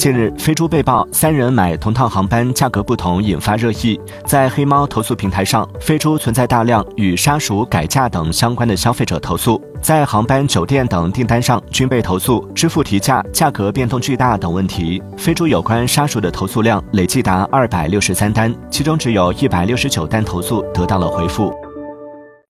近日，飞猪被曝三人买同趟航班价格不同，引发热议。在黑猫投诉平台上，飞猪存在大量与杀熟、改价等相关的消费者投诉，在航班、酒店等订单上均被投诉支付提价、价格变动巨大等问题。飞猪有关杀熟的投诉量累计达二百六十三单，其中只有一百六十九单投诉得到了回复。